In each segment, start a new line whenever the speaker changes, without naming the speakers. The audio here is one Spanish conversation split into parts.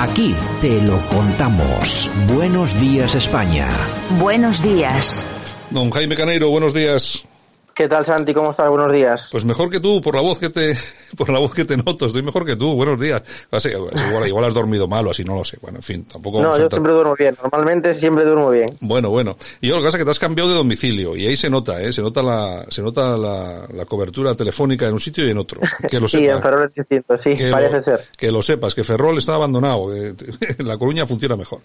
Aquí te lo contamos. Buenos días España.
Buenos días.
Don Jaime Caneiro, buenos días.
¿Qué tal, Santi? ¿Cómo estás? Buenos días.
Pues mejor que tú, por la voz que te, por la voz que te noto, estoy mejor que tú. Buenos días. Así, igual, igual, has dormido mal o así, no lo sé. Bueno, en fin, tampoco.
No, yo siempre duermo bien. Normalmente siempre duermo bien.
Bueno, bueno. Y yo lo que pasa es que te has cambiado de domicilio y ahí se nota, ¿eh? Se nota la, se nota la, la cobertura telefónica en un sitio y en otro. Que lo
sí, en Ferrol es distinto, sí, parece ser.
Que lo sepas, que Ferrol está abandonado. Que la Coruña funciona mejor.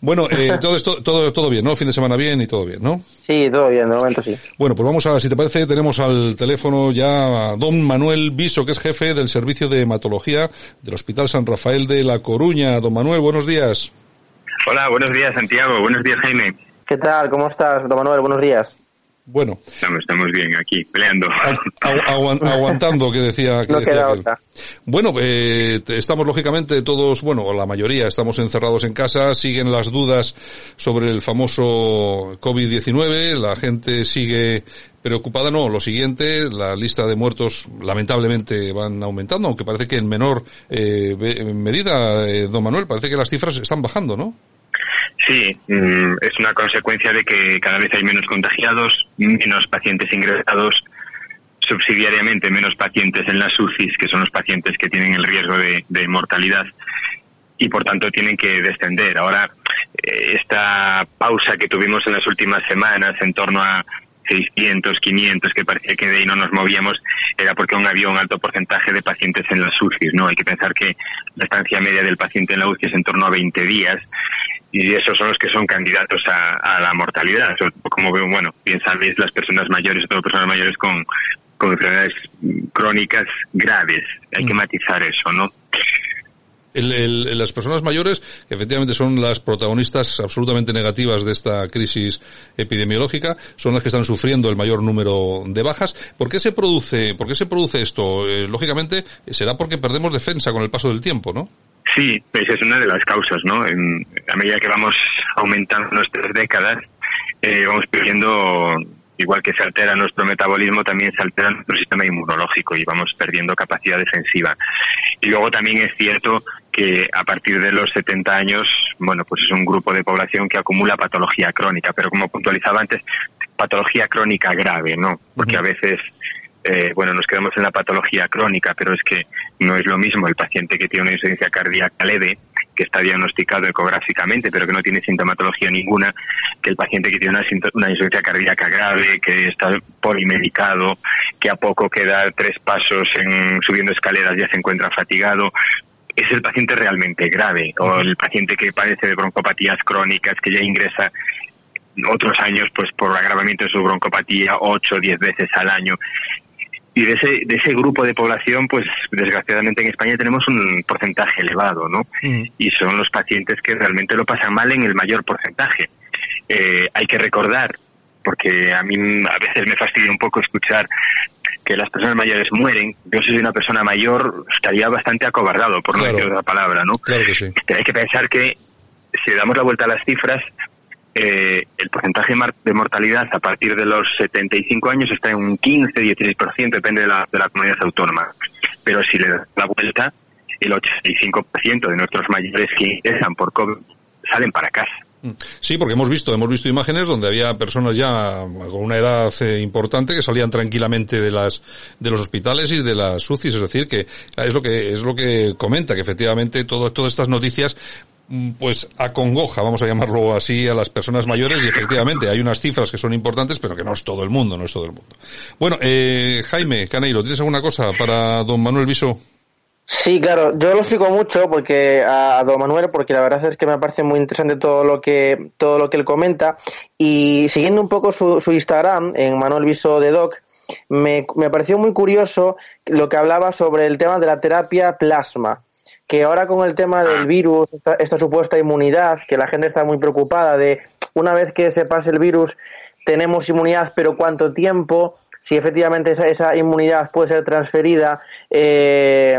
Bueno, eh, todo esto, todo, todo bien, ¿no? Fin de semana bien y todo bien, ¿no?
Sí, todo bien, de momento sí.
Bueno, pues vamos a, si te parece, tenemos al teléfono ya a don Manuel Viso, que es jefe del servicio de hematología del Hospital San Rafael de La Coruña. Don Manuel, buenos días.
Hola, buenos días, Santiago. Buenos días, Jaime.
¿Qué tal? ¿Cómo estás, don Manuel? Buenos días.
Bueno.
Estamos, estamos bien aquí, peleando.
aguantando, que decía. Que
no
decía
queda
que...
otra.
Bueno, eh, estamos lógicamente todos, bueno, la mayoría estamos encerrados en casa, siguen las dudas sobre el famoso COVID-19, la gente sigue preocupada, no, lo siguiente, la lista de muertos lamentablemente van aumentando, aunque parece que en menor eh, medida, eh, don Manuel, parece que las cifras están bajando, ¿no?
Sí, es una consecuencia de que cada vez hay menos contagiados, menos pacientes ingresados, subsidiariamente menos pacientes en las UCIs, que son los pacientes que tienen el riesgo de, de mortalidad y por tanto tienen que descender. Ahora, esta pausa que tuvimos en las últimas semanas en torno a 600, 500, que parecía que de ahí no nos movíamos, era porque aún había un alto porcentaje de pacientes en las UCIs, ¿no? Hay que pensar que la estancia media del paciente en la UCI es en torno a 20 días y esos son los que son candidatos a, a la mortalidad. Como veo, bueno, bien sabéis, las personas mayores, todo personas mayores con, con enfermedades crónicas graves. Hay que matizar eso, ¿no?
El, el, las personas mayores, que efectivamente son las protagonistas absolutamente negativas de esta crisis epidemiológica, son las que están sufriendo el mayor número de bajas. ¿Por qué se produce, por qué se produce esto? Eh, lógicamente, será porque perdemos defensa con el paso del tiempo, ¿no?
Sí, esa es una de las causas, ¿no? En, a medida que vamos aumentando nuestras décadas, eh, vamos perdiendo igual que se altera nuestro metabolismo, también se altera nuestro sistema inmunológico y vamos perdiendo capacidad defensiva. Y luego también es cierto que a partir de los 70 años, bueno, pues es un grupo de población que acumula patología crónica, pero como puntualizaba antes, patología crónica grave, ¿no? Porque a veces eh, bueno, nos quedamos en la patología crónica, pero es que no es lo mismo el paciente que tiene una insuficiencia cardíaca leve, que está diagnosticado ecográficamente, pero que no tiene sintomatología ninguna, que el paciente que tiene una, una insuficiencia cardíaca grave, que está polimedicado, que a poco queda tres pasos en, subiendo escaleras ya se encuentra fatigado. Es el paciente realmente grave, o el paciente que padece de broncopatías crónicas, que ya ingresa otros años pues por agravamiento de su broncopatía ocho o diez veces al año y de ese, de ese grupo de población, pues desgraciadamente en España tenemos un porcentaje elevado, ¿no? Mm. Y son los pacientes que realmente lo pasan mal en el mayor porcentaje. Eh, hay que recordar, porque a mí a veces me fastidia un poco escuchar que las personas mayores mueren. Yo si soy una persona mayor estaría bastante acobardado, por
Claro.
no decir otra palabra, ¿no?
Claro que sí.
Hay que pensar que si le damos la vuelta a las cifras, eh, el porcentaje de mortalidad a partir de los 75 años está en un 15-16%, depende de la, de la comunidad autónoma. Pero si le das la vuelta, el 85% de nuestros mayores que ingresan por COVID salen para casa.
Sí, porque hemos visto, hemos visto imágenes donde había personas ya con una edad eh, importante que salían tranquilamente de las de los hospitales y de las UCIs, es decir, que es lo que es lo que comenta que efectivamente todo, todas estas noticias mm, pues acongoja, vamos a llamarlo así, a las personas mayores y efectivamente hay unas cifras que son importantes, pero que no es todo el mundo, no es todo el mundo. Bueno, eh, Jaime Caneiro, ¿tienes alguna cosa para don Manuel Viso?
Sí, claro, yo lo sigo mucho porque a, a don Manuel, porque la verdad es que me parece muy interesante todo lo que todo lo que él comenta y siguiendo un poco su, su Instagram en Manuel Viso de Doc, me, me pareció muy curioso lo que hablaba sobre el tema de la terapia plasma, que ahora con el tema del virus, esta, esta supuesta inmunidad, que la gente está muy preocupada de una vez que se pase el virus tenemos inmunidad, pero cuánto tiempo, si efectivamente esa, esa inmunidad puede ser transferida. Eh,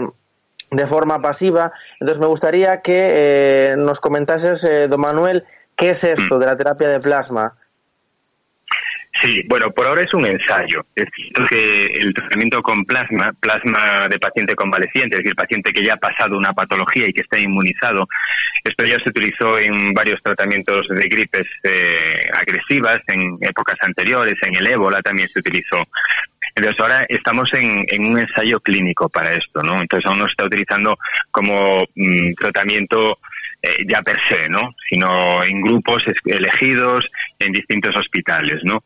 de forma pasiva. Entonces me gustaría que eh, nos comentases, eh, don Manuel, qué es esto de la terapia de plasma.
Sí, bueno, por ahora es un ensayo. Es cierto que el tratamiento con plasma, plasma de paciente convaleciente, es decir, paciente que ya ha pasado una patología y que está inmunizado, esto ya se utilizó en varios tratamientos de gripes eh, agresivas en épocas anteriores, en el ébola también se utilizó. Entonces ahora estamos en, un ensayo clínico para esto, ¿no? Entonces aún no se está utilizando como mm, tratamiento eh, ya per se, ¿no? Sino en grupos elegidos en distintos hospitales, ¿no?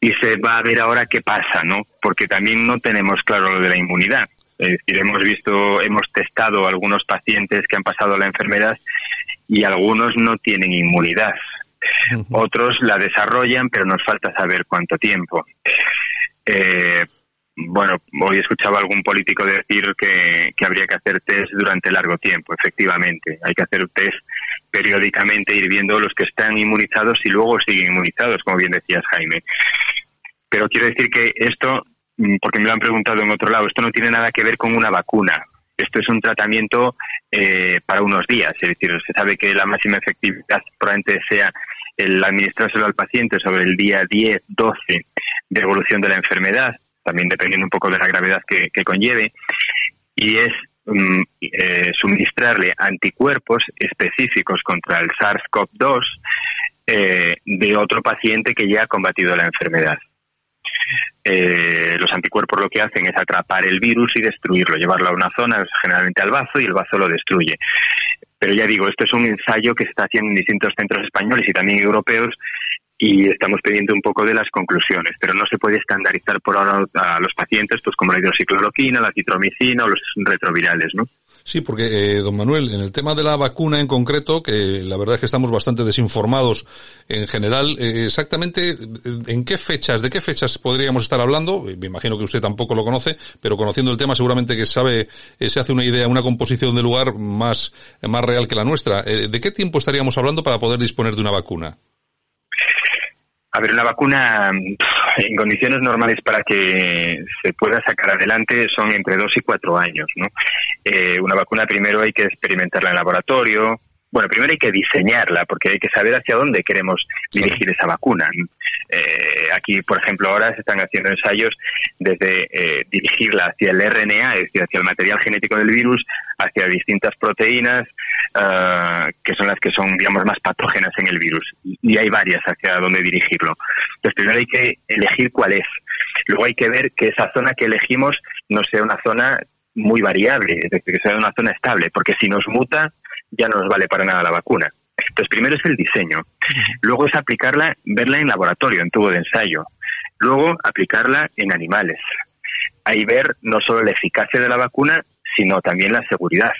Y se va a ver ahora qué pasa, ¿no? Porque también no tenemos claro lo de la inmunidad. Es decir, hemos visto, hemos testado algunos pacientes que han pasado la enfermedad y algunos no tienen inmunidad. Otros la desarrollan, pero nos falta saber cuánto tiempo. Eh, bueno, hoy escuchaba algún político decir que, habría que hacer test durante largo tiempo, efectivamente. Hay que hacer test periódicamente, ir viendo los que están inmunizados y luego siguen inmunizados, como bien decías, Jaime. Pero quiero decir que esto, mm, porque me lo han preguntado en otro lado, esto no tiene nada que ver con una vacuna. Esto es un tratamiento eh, para unos días, es decir, se sabe que la máxima efectividad probablemente sea el administrárselo al paciente sobre el día 10, 12 de evolución de la enfermedad, también dependiendo un poco de la gravedad que, conlleve, y es mm, eh, suministrarle anticuerpos específicos contra el SARS-CoV-2 eh, de otro paciente que ya ha combatido la enfermedad. Eh, los anticuerpos lo que hacen es atrapar el virus y destruirlo, llevarlo a una zona, generalmente al bazo, y el bazo lo destruye. Pero ya digo, esto es un ensayo que se está haciendo en distintos centros españoles y también europeos y estamos pidiendo un poco de las conclusiones, pero no se puede estandarizar por ahora a los pacientes, pues como la hidroxicloroquina, la citromicina o los retrovirales, ¿no?
Sí, porque, eh, don Manuel, en el tema de la vacuna en concreto, que la verdad es que estamos bastante desinformados en general, eh, exactamente en qué fechas, de qué fechas podríamos estar hablando, me imagino que usted tampoco lo conoce, pero conociendo el tema seguramente que sabe, eh, se hace una idea, una composición de lugar más, más real que la nuestra. ¿De qué tiempo estaríamos hablando para poder disponer de una vacuna?
A ver, una vacuna en condiciones normales para que se pueda sacar adelante son entre dos y cuatro años, ¿no? Eh, una vacuna primero hay que experimentarla en laboratorio, bueno, primero hay que diseñarla porque hay que saber hacia dónde queremos dirigir esa vacuna. Eh, aquí, por ejemplo, ahora se están haciendo ensayos desde eh, dirigirla hacia el RNA, es decir, hacia el material genético del virus, hacia distintas proteínas ah, que son las que son, digamos, más patógenas en el virus. Y hay varias hacia dónde dirigirlo. Entonces, primero hay que elegir cuál es. Luego hay que ver que esa zona que elegimos no sea una zona muy variable, es decir, que sea una zona estable, porque si nos muta, ya no nos vale para nada la vacuna. Entonces, primero es el diseño, luego es aplicarla, verla en laboratorio, en tubo de ensayo, luego aplicarla en animales. Ahí ver no solo la eficacia de la vacuna, sino también la seguridad.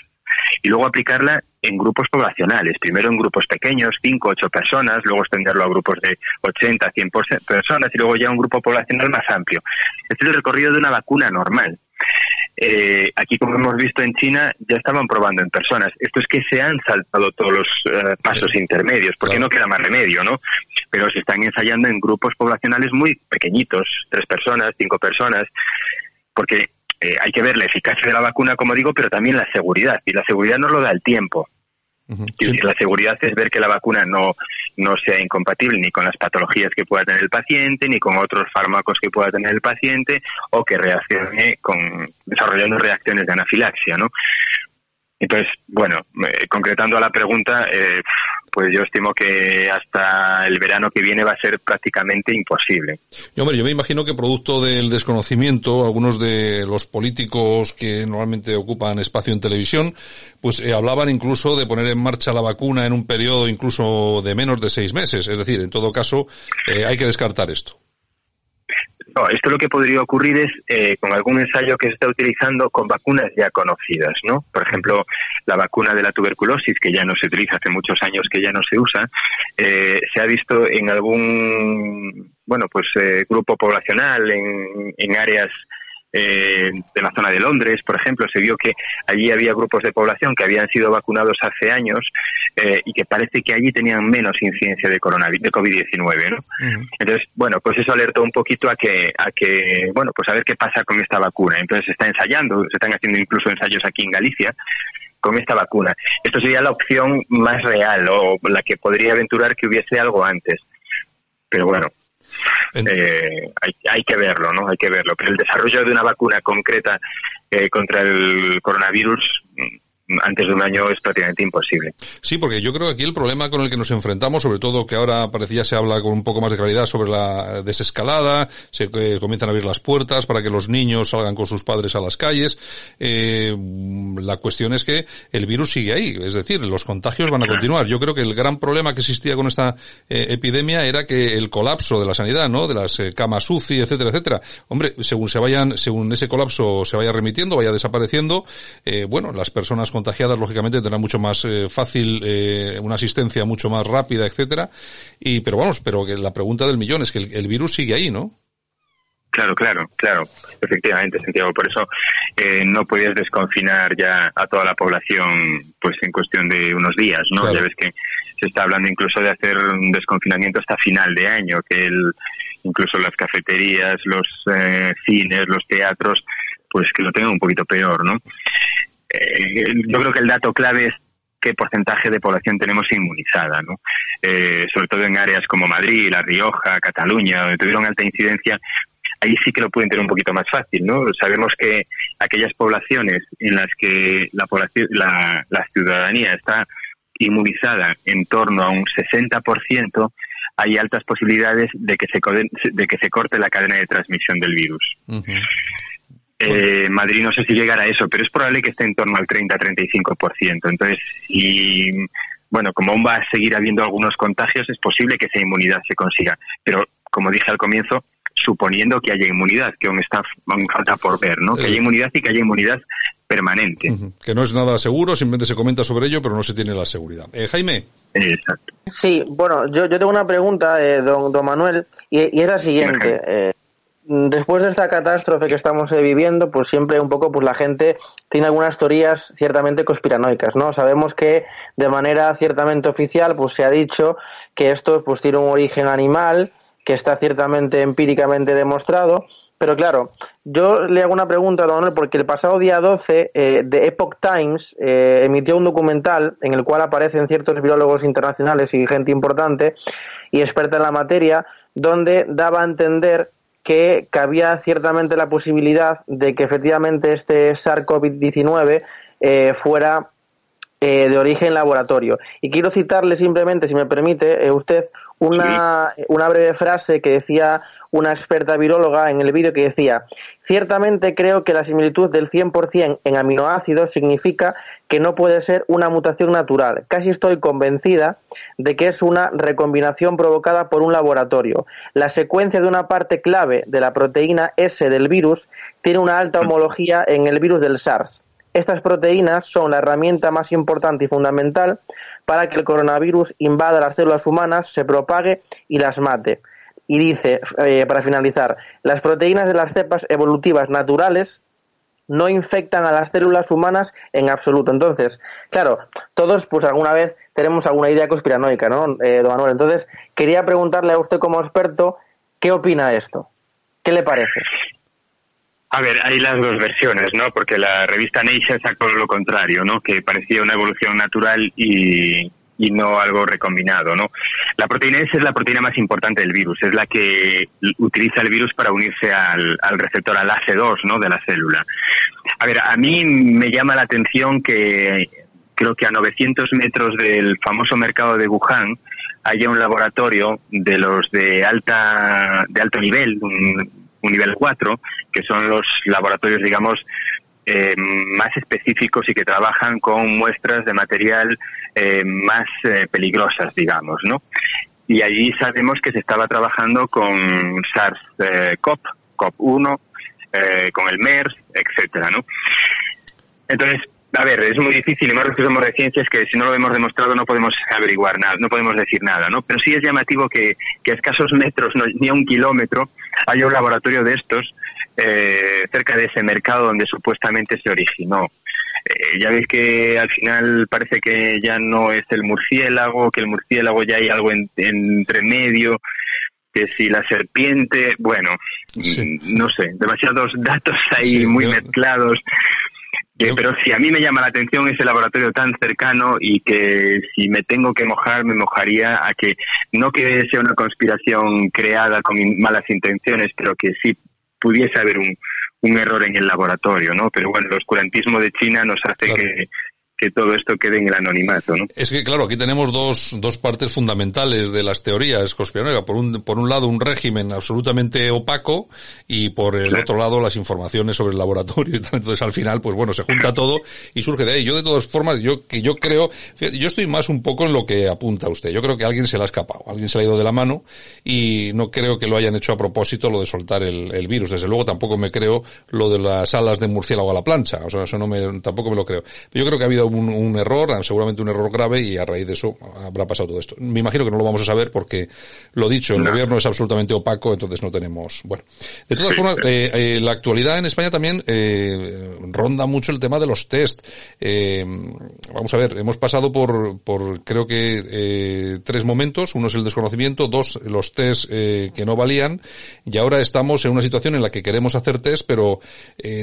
Y luego aplicarla en grupos poblacionales, primero en grupos pequeños, 5, 8 personas, luego extenderlo a grupos de 80, 100 personas y luego ya un grupo poblacional más amplio. Este es el recorrido de una vacuna normal. Eh, aquí, como hemos visto en China, ya estaban probando en personas. Esto es que se han saltado todos los eh, pasos intermedios, porque no queda más remedio, ¿no? Pero se están ensayando en grupos poblacionales muy pequeñitos, tres personas, cinco personas, porque eh, hay que ver la eficacia de la vacuna, como digo, pero también la seguridad. Y la seguridad no lo da el tiempo. La seguridad es ver que la vacuna no, no sea incompatible ni con las patologías que pueda tener el paciente, ni con otros fármacos que pueda tener el paciente, o que reaccione con, desarrollando reacciones de anafilaxia, ¿no? Entonces, bueno, eh, concretando a la pregunta, eh, pues yo estimo que hasta el verano que viene va a ser prácticamente imposible.
Yo, hombre, yo me imagino que producto del desconocimiento, algunos de los políticos que normalmente ocupan espacio en televisión, pues eh, hablaban incluso de poner en marcha la vacuna en un periodo incluso de menos de seis meses. Es decir, en todo caso, eh, hay que descartar esto.
No, esto lo que podría ocurrir es eh, con algún ensayo que se está utilizando con vacunas ya conocidas, ¿no? Por ejemplo, la vacuna de la tuberculosis, que ya no se utiliza hace muchos años, que ya no se usa, eh, se ha visto en algún, bueno, pues eh, grupo poblacional, en, en áreas eh, de la zona de Londres, por ejemplo, se vio que allí había grupos de población que habían sido vacunados hace años eh, y que parece que allí tenían menos incidencia de coronavirus, de COVID-19, ¿no? Entonces, bueno, pues eso alertó un poquito a que, a que, bueno, pues a ver qué pasa con esta vacuna. Entonces se está ensayando, se están haciendo incluso ensayos aquí en Galicia con esta vacuna. Esto sería la opción más real o la que podría aventurar que hubiese algo antes. Pero bueno, eh, hay, hay, que verlo, ¿no? Hay que verlo. Pero el desarrollo de una vacuna concreta eh, contra el coronavirus antes de un año es prácticamente imposible.
Sí, porque yo creo que aquí el problema con el que nos enfrentamos, sobre todo que ahora parecía se habla con un poco más de claridad sobre la desescalada, se eh, comienzan a abrir las puertas para que los niños salgan con sus padres a las calles. Eh, la cuestión es que el virus sigue ahí, es decir, los contagios van a continuar. Yo creo que el gran problema que existía con esta eh, epidemia era que el colapso de la sanidad, ¿no? De las eh, camas UCI, etcétera, etcétera. Hombre, según se vayan, según ese colapso se vaya remitiendo, vaya desapareciendo, bueno, las personas contagiadas lógicamente tendrán mucho más eh, fácil eh, una asistencia mucho más rápida, etcétera. Y pero vamos, pero que la pregunta del millón es que el, virus sigue ahí, ¿no?
Claro, claro, claro, efectivamente, Santiago. Por eso eh, no puedes desconfinar ya a toda la población, pues en cuestión de unos días, ¿no? Ya ves que se está hablando incluso de hacer un desconfinamiento hasta final de año, que el, incluso las cafeterías, los eh, cines, los teatros, pues que lo tengan un poquito peor, ¿no? Eh, yo creo que el dato clave es qué porcentaje de población tenemos inmunizada, ¿no? Eh, sobre todo en áreas como Madrid, La Rioja, Cataluña, donde tuvieron alta incidencia, ahí sí que lo pueden tener un poquito más fácil, ¿no? Sabemos que aquellas poblaciones en las que la, población, la, la ciudadanía está inmunizada en torno a un 60%, hay altas posibilidades de que se, de que se corte la cadena de transmisión del virus. Eh, Madrid no sé si llegará a eso, pero es probable que esté en torno al 30-35%. Entonces, y bueno, como aún va a seguir habiendo algunos contagios, es posible que esa inmunidad se consiga. Pero, como dije al comienzo, suponiendo que haya inmunidad, que aún está aún falta por ver, ¿no? Que haya eh. inmunidad y que haya inmunidad permanente.
Que no es nada seguro, simplemente se comenta sobre ello, pero no se tiene la seguridad. Eh, Jaime.
Exacto. Sí, bueno, yo, yo tengo una pregunta, eh, don, don Manuel, y, y es la siguiente. Eh, después de esta catástrofe que estamos eh, viviendo, pues siempre un poco pues la gente tiene algunas teorías ciertamente conspiranoicas, ¿no? Sabemos que de manera ciertamente oficial pues se ha dicho que esto pues tiene un origen animal, que está ciertamente empíricamente demostrado, pero claro, yo le hago una pregunta a Don porque el pasado día 12 eh, The Epoch Times eh, emitió un documental en el cual aparecen ciertos biólogos internacionales y gente importante y experta en la materia, donde daba a entender que cabía ciertamente la posibilidad de que efectivamente este SARS-CoV-19 eh, fuera eh, de origen laboratorio. Y quiero citarle simplemente, si me permite, eh, usted, una, una breve frase que decía una experta viróloga en el vídeo que decía, ciertamente creo que la similitud del 100% en aminoácidos significa que no puede ser una mutación natural. Casi estoy convencida de que es una recombinación provocada por un laboratorio. La secuencia de una parte clave de la proteína S del virus tiene una alta homología en el virus del SARS. Estas proteínas son la herramienta más importante y fundamental para que el coronavirus invada las células humanas, se propague y las mate. Y dice, eh, para finalizar, las proteínas de las cepas evolutivas naturales no infectan a las células humanas en absoluto. Entonces, claro, todos pues alguna vez tenemos alguna idea conspiranoica, ¿no, eh, don Manuel? Entonces, quería preguntarle a usted como experto, ¿qué opina esto? ¿Qué le parece?
A ver, hay las dos versiones, ¿no? Porque la revista Nature sacó lo contrario, ¿no? Que parecía una evolución natural y, y no algo recombinado, ¿no? La proteína S es la proteína más importante del virus, es la que utiliza el virus para unirse al, receptor, al AC2, ¿no? De la célula. A ver, a mí me llama la atención que creo que a 900 metros del famoso mercado de Wuhan haya un laboratorio de los de alta de alto nivel, un, un nivel 4, que son los laboratorios, digamos, eh, más específicos y que trabajan con muestras de material eh, más eh, peligrosas, digamos, ¿no? Y allí sabemos que se estaba trabajando con SARS-CoV, CoV-1, con el MERS, etcétera, ¿no? Entonces, a ver, es muy difícil, y más los que somos de ciencias, que si no lo hemos demostrado no podemos averiguar nada, no podemos decir nada, ¿no? Pero sí es llamativo que, que a escasos metros, no, ni a un kilómetro, haya un laboratorio de estos eh, cerca de ese mercado donde supuestamente se originó. Eh, ya veis que al final parece que ya no es el murciélago, que el murciélago ya hay algo entre medio, que si la serpiente, bueno, no sé, demasiados datos ahí muy mezclados pero si a mí me llama la atención ese laboratorio tan cercano y que si me tengo que mojar, me mojaría a que no que sea una conspiración creada con malas intenciones, pero que sí pudiese haber un, un error en el laboratorio, ¿no? Pero bueno, el oscurantismo de China nos hace que que todo esto quede en el anonimato, ¿no?
Es que, claro, aquí tenemos dos, dos partes fundamentales de las teorías conspiranoicas. Por un, por un lado, un régimen absolutamente opaco y por el otro lado, las informaciones sobre el laboratorio y tal. Entonces, al final, pues bueno, se junta todo y surge de ahí. Yo, de todas formas, yo, que yo creo, yo estoy más un poco en lo que apunta usted. Yo creo que alguien se le ha escapado, alguien se le ha ido de la mano y no creo que lo hayan hecho a propósito lo de soltar el, el virus. Desde luego, tampoco me creo lo de las alas de murciélago a la plancha. O sea, eso no me, tampoco me lo creo. Pero yo creo que ha habido un, error, seguramente un error grave y a raíz de eso habrá pasado todo esto. Me imagino que no lo vamos a saber porque lo dicho, el gobierno es absolutamente opaco, entonces no tenemos. Bueno, de todas formas, eh, eh, la actualidad en España también eh, ronda mucho el tema de los test. vamos a ver, hemos pasado por, por creo que tres momentos. Uno es el desconocimiento, dos los test que no valían y ahora estamos en una situación en la que queremos hacer test, pero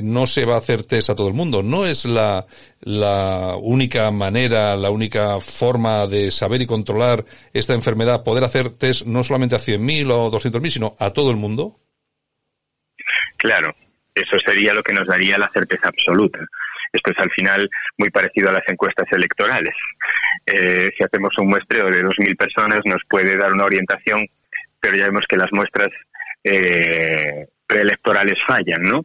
no se va a hacer test a todo el mundo. No es la la única manera, la única forma de saber y controlar esta enfermedad, poder hacer test no solamente a 100.000 o 200.000, sino a todo el mundo?
Claro, eso sería lo que nos daría la certeza absoluta. Esto es al final muy parecido a las encuestas electorales. Eh, si hacemos un muestreo de 2.000 personas nos puede dar una orientación, pero ya vemos que las muestras eh, preelectorales fallan, ¿no?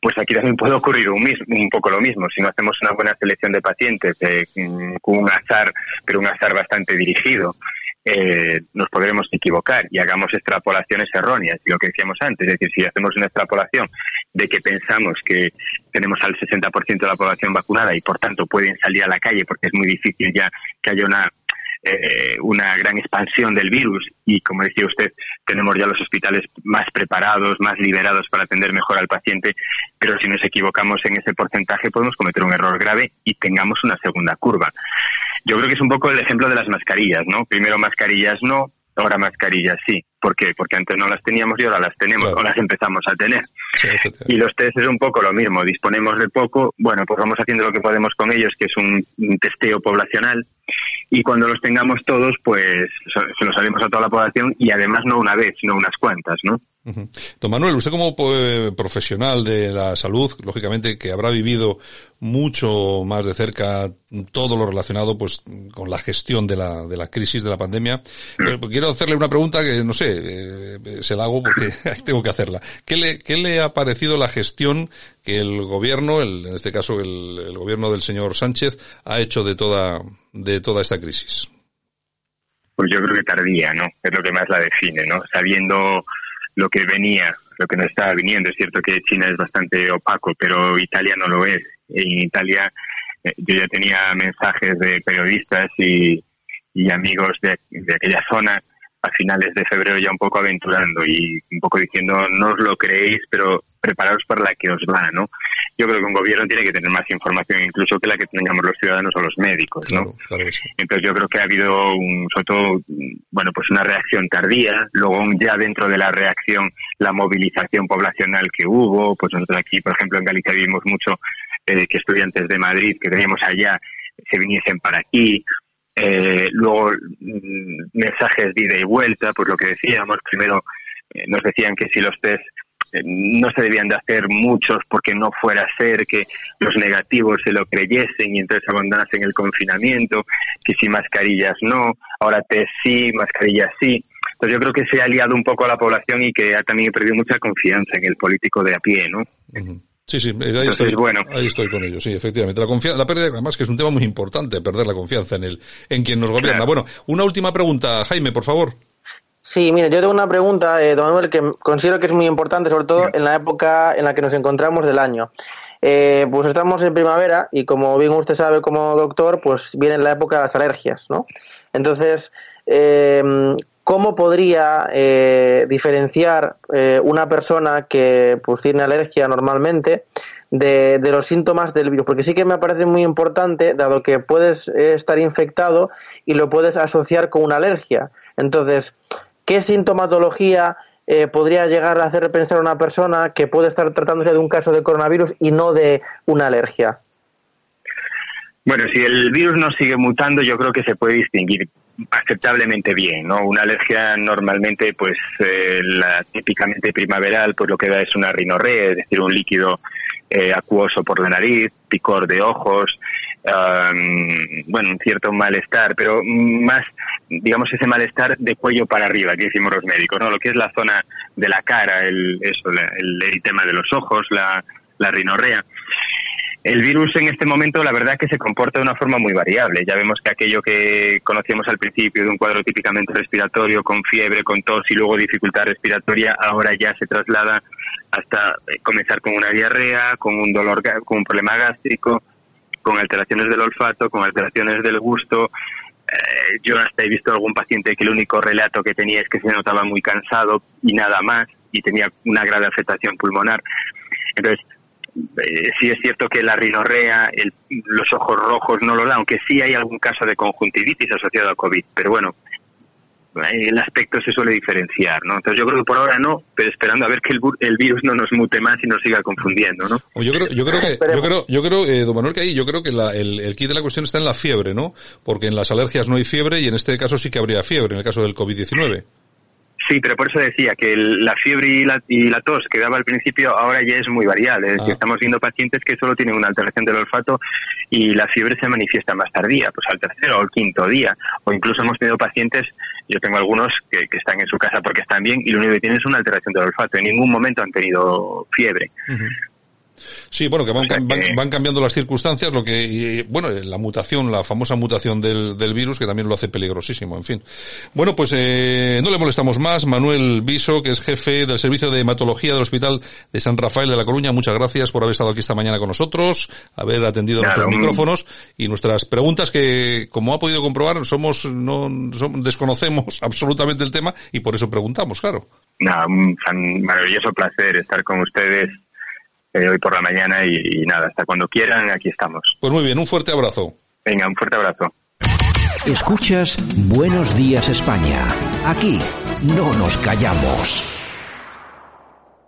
Pues aquí también puede ocurrir un, mismo, un poco lo mismo. Si no hacemos una buena selección de pacientes eh, con un azar, pero un azar bastante dirigido, eh, nos podremos equivocar y hagamos extrapolaciones erróneas. Y lo que decíamos antes, es decir, si hacemos una extrapolación de que pensamos que tenemos al 60% de la población vacunada y por tanto pueden salir a la calle porque es muy difícil ya que haya una eh, una gran expansión del virus y, como decía usted, tenemos ya los hospitales más preparados, más liberados para atender mejor al paciente, pero si nos equivocamos en ese porcentaje podemos cometer un error grave y tengamos una segunda curva. Yo creo que es un poco el ejemplo de las mascarillas, ¿no? Primero mascarillas no, ahora mascarillas sí. ¿Por qué? Porque antes no las teníamos y ahora las tenemos o las empezamos a tener. y los test es un poco lo mismo. Disponemos de poco, bueno, pues vamos haciendo lo que podemos con ellos, que es un, testeo poblacional. Y cuando los tengamos todos, pues se los salimos a toda la población y además no una vez, sino unas cuantas, ¿no?
Don Manuel, usted como eh, profesional de la salud, lógicamente que habrá vivido mucho más de cerca todo lo relacionado pues con la gestión de la, de la crisis de la pandemia. Pero quiero hacerle una pregunta que no sé, eh, se la hago porque tengo que hacerla. ¿Qué le, ¿Qué le ha parecido la gestión que el gobierno, el, en este caso el, el gobierno del señor Sánchez, ha hecho de toda, de toda esta crisis?
Pues yo creo que tardía, ¿no? Es lo que más la define, ¿no? Sabiendo lo que venía, lo que nos estaba viniendo. Es cierto que China es bastante opaco, pero Italia no lo es. En Italia eh, yo ya tenía mensajes de periodistas y, amigos de, de, aquella zona a finales de febrero ya un poco aventurando y un poco diciendo no os lo creéis, pero preparados para la que os va, ¿no? Yo creo que un gobierno tiene que tener más información incluso que la que tengamos los ciudadanos o los médicos, ¿no? Entonces yo creo que ha habido un, sobre todo, bueno, pues una reacción tardía, luego ya dentro de la reacción la movilización poblacional que hubo, pues nosotros aquí, por ejemplo, en Galicia vimos mucho eh, que estudiantes de Madrid que teníamos allá se viniesen para aquí, eh, luego mm, mensajes de ida y vuelta, pues lo que decíamos, primero eh, nos decían que si los test no se debían de hacer muchos porque no fuera a ser que los negativos se lo creyesen y entonces abandonasen el confinamiento, que si mascarillas no, ahora test sí, mascarillas sí. Entonces yo creo que se ha liado un poco a la población y que ha también perdido mucha confianza en el político de a pie, ¿no?
Sí, sí, ahí, estoy, bueno. ahí estoy con ellos, sí, efectivamente. La confianza, la pérdida, además que es un tema muy importante, perder la confianza en el, en quien nos gobierna. Bueno, una última pregunta, Jaime, por favor.
Sí, mire, yo tengo una pregunta, eh, don Manuel, que considero que es muy importante, sobre todo en la época en la que nos encontramos del año. Eh, pues estamos en primavera y como bien usted sabe como doctor, pues viene la época de las alergias, ¿no? Entonces, eh, ¿cómo podría eh, diferenciar eh, una persona que pues, tiene alergia normalmente de, los síntomas del virus? Porque sí que me parece muy importante, dado que puedes estar infectado y lo puedes asociar con una alergia. Entonces, ¿qué sintomatología eh, podría llegar a hacer pensar a una persona que puede estar tratándose de un caso de coronavirus y no de una alergia?
Bueno, si el virus no sigue mutando, yo creo que se puede distinguir aceptablemente bien, ¿no? Una alergia normalmente, pues, eh, la típicamente primaveral, pues lo que da es una rinorrea, es decir, un líquido eh, acuoso por la nariz, picor de ojos, bueno, un cierto malestar, pero más, digamos, ese malestar de cuello para arriba, que decimos los médicos, ¿no? Lo que es la zona de la cara, el, eso, el eritema de los ojos, la, la rinorrea. El virus en este momento, la verdad, es que se comporta de una forma muy variable. Ya vemos que aquello que conocíamos al principio de un cuadro típicamente respiratorio, con fiebre, con tos y luego dificultad respiratoria, ahora ya se traslada hasta eh, comenzar con una diarrea, con un dolor, con un problema gástrico, con alteraciones del olfato, con alteraciones del gusto. Eh, yo hasta he visto algún paciente que el único relato que tenía es que se notaba muy cansado y nada más, y tenía una grave afectación pulmonar. Entonces, eh, sí es cierto que la rinorrea, los ojos rojos no lo da, aunque sí hay algún caso de conjuntivitis asociado a COVID, pero bueno, el aspecto se suele diferenciar, ¿no? Entonces yo creo que por ahora no, pero esperando a ver que el, virus no nos mute más y nos siga confundiendo, ¿no?
Yo creo, yo creo que, yo creo, yo creo, eh, don Manuel, que ahí yo creo que el, el kit de la cuestión está en la fiebre, ¿no? Porque en las alergias no hay fiebre y en este caso sí que habría fiebre, en el caso del COVID-19.
Sí, pero por eso decía que la fiebre y la, y la, tos que daba al principio ahora ya es muy variable. Es decir, ah. estamos viendo pacientes que solo tienen una alteración del olfato y la fiebre se manifiesta más tardía, pues al tercero o al quinto día. O incluso hemos tenido pacientes, yo tengo algunos que, están en su casa porque están bien y lo único que tienen es una alteración del olfato. En ningún momento han tenido fiebre.
Sí, bueno, que van, van, cambiando las circunstancias, lo que, bueno, la mutación, la famosa mutación del, del, virus, que también lo hace peligrosísimo, en fin. Bueno, pues eh, no le molestamos más. Manuel Viso, que es jefe del Servicio de Hematología del Hospital de San Rafael de la Coruña, muchas gracias por haber estado aquí esta mañana con nosotros, haber atendido nuestros micrófonos y nuestras preguntas que, como ha podido comprobar, somos, no, desconocemos absolutamente el tema y por eso preguntamos, claro.
Nada, un maravilloso placer estar con ustedes eh, hoy por la mañana y, nada, hasta cuando quieran, aquí estamos.
Pues muy bien, un fuerte abrazo.
Venga, un fuerte abrazo.
Escuchas Buenos Días España. Aquí no nos callamos.